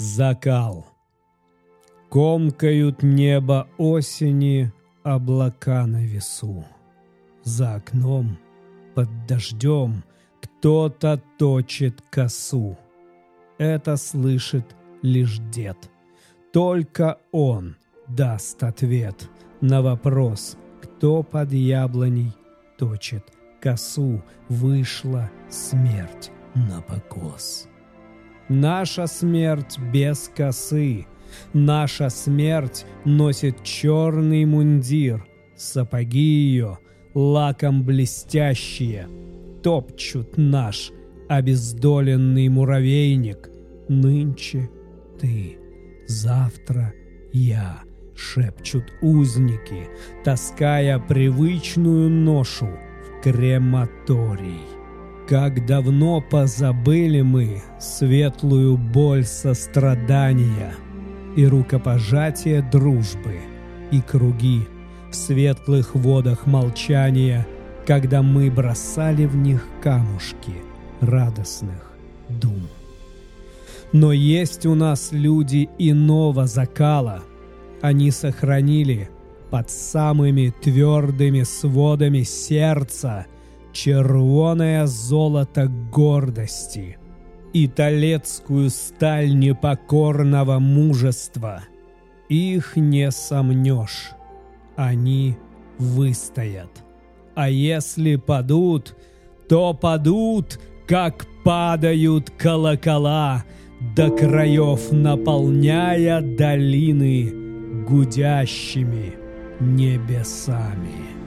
Закал. Комкают небо осени облака на весу. За окном, под дождем, кто-то точит косу. Это слышит лишь дед. Только он даст ответ на вопрос, кто под яблоней точит косу. Вышла смерть на покос. Наша смерть без косы. Наша смерть носит черный мундир. Сапоги ее лаком блестящие. Топчут наш обездоленный муравейник. Нынче ты, завтра я, шепчут узники, таская привычную ношу в крематорий. Как давно позабыли мы светлую боль сострадания и рукопожатие дружбы и круги в светлых водах молчания, когда мы бросали в них камушки радостных дум. Но есть у нас люди иного закала. Они сохранили под самыми твердыми сводами сердца – червоное золото гордости и талецкую сталь непокорного мужества. Их не сомнешь, они выстоят. А если падут, то падут, как падают колокола, до краев наполняя долины гудящими небесами.